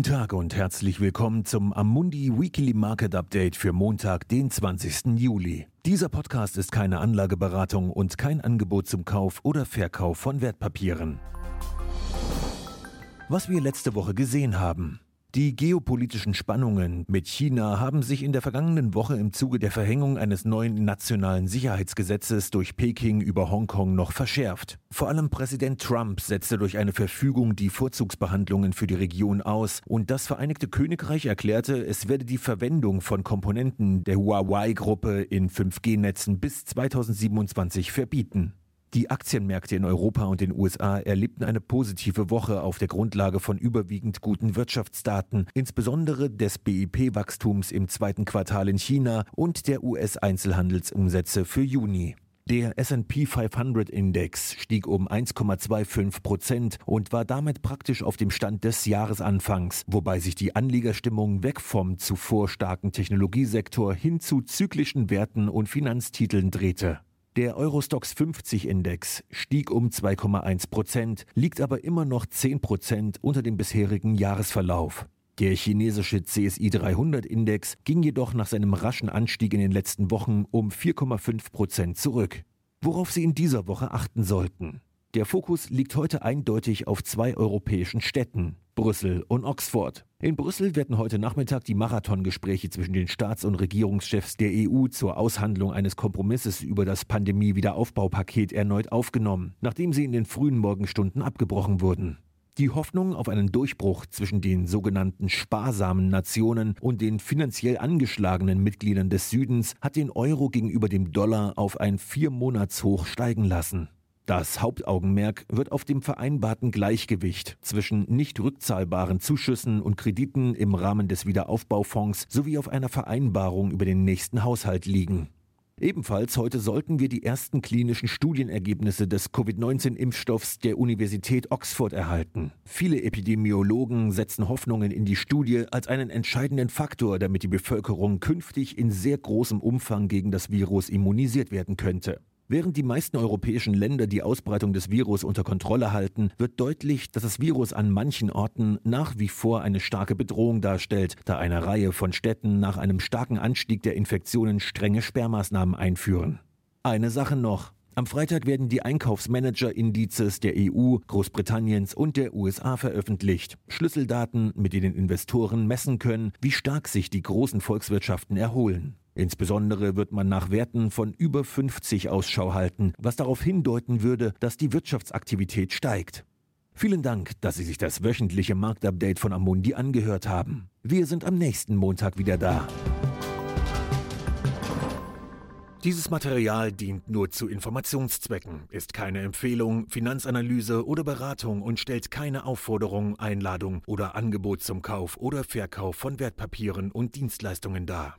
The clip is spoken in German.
Guten Tag und herzlich willkommen zum Amundi Weekly Market Update für Montag, den 20. Juli. Dieser Podcast ist keine Anlageberatung und kein Angebot zum Kauf oder Verkauf von Wertpapieren. Was wir letzte Woche gesehen haben. Die geopolitischen Spannungen mit China haben sich in der vergangenen Woche im Zuge der Verhängung eines neuen nationalen Sicherheitsgesetzes durch Peking über Hongkong noch verschärft. Vor allem Präsident Trump setzte durch eine Verfügung die Vorzugsbehandlungen für die Region aus und das Vereinigte Königreich erklärte, es werde die Verwendung von Komponenten der Huawei-Gruppe in 5G-Netzen bis 2027 verbieten. Die Aktienmärkte in Europa und den USA erlebten eine positive Woche auf der Grundlage von überwiegend guten Wirtschaftsdaten, insbesondere des BIP-Wachstums im zweiten Quartal in China und der US-Einzelhandelsumsätze für Juni. Der S&P 500 Index stieg um 1,25 Prozent und war damit praktisch auf dem Stand des Jahresanfangs, wobei sich die Anlegerstimmung weg vom zuvor starken Technologiesektor hin zu zyklischen Werten und Finanztiteln drehte. Der Eurostox 50 Index stieg um 2,1 Prozent, liegt aber immer noch 10 Prozent unter dem bisherigen Jahresverlauf. Der chinesische CSI 300 Index ging jedoch nach seinem raschen Anstieg in den letzten Wochen um 4,5 Prozent zurück. Worauf Sie in dieser Woche achten sollten. Der Fokus liegt heute eindeutig auf zwei europäischen Städten, Brüssel und Oxford. In Brüssel werden heute Nachmittag die Marathongespräche zwischen den Staats- und Regierungschefs der EU zur Aushandlung eines Kompromisses über das Pandemie-Wiederaufbaupaket erneut aufgenommen, nachdem sie in den frühen Morgenstunden abgebrochen wurden. Die Hoffnung auf einen Durchbruch zwischen den sogenannten sparsamen Nationen und den finanziell angeschlagenen Mitgliedern des Südens hat den Euro gegenüber dem Dollar auf ein Viermonatshoch steigen lassen. Das Hauptaugenmerk wird auf dem vereinbarten Gleichgewicht zwischen nicht rückzahlbaren Zuschüssen und Krediten im Rahmen des Wiederaufbaufonds sowie auf einer Vereinbarung über den nächsten Haushalt liegen. Ebenfalls heute sollten wir die ersten klinischen Studienergebnisse des Covid-19-Impfstoffs der Universität Oxford erhalten. Viele Epidemiologen setzen Hoffnungen in die Studie als einen entscheidenden Faktor, damit die Bevölkerung künftig in sehr großem Umfang gegen das Virus immunisiert werden könnte. Während die meisten europäischen Länder die Ausbreitung des Virus unter Kontrolle halten, wird deutlich, dass das Virus an manchen Orten nach wie vor eine starke Bedrohung darstellt, da eine Reihe von Städten nach einem starken Anstieg der Infektionen strenge Sperrmaßnahmen einführen. Eine Sache noch. Am Freitag werden die Einkaufsmanager-Indizes der EU, Großbritanniens und der USA veröffentlicht. Schlüsseldaten, mit denen Investoren messen können, wie stark sich die großen Volkswirtschaften erholen. Insbesondere wird man nach Werten von über 50 Ausschau halten, was darauf hindeuten würde, dass die Wirtschaftsaktivität steigt. Vielen Dank, dass Sie sich das wöchentliche Marktupdate von Amundi angehört haben. Wir sind am nächsten Montag wieder da. Dieses Material dient nur zu Informationszwecken, ist keine Empfehlung, Finanzanalyse oder Beratung und stellt keine Aufforderung, Einladung oder Angebot zum Kauf oder Verkauf von Wertpapieren und Dienstleistungen dar.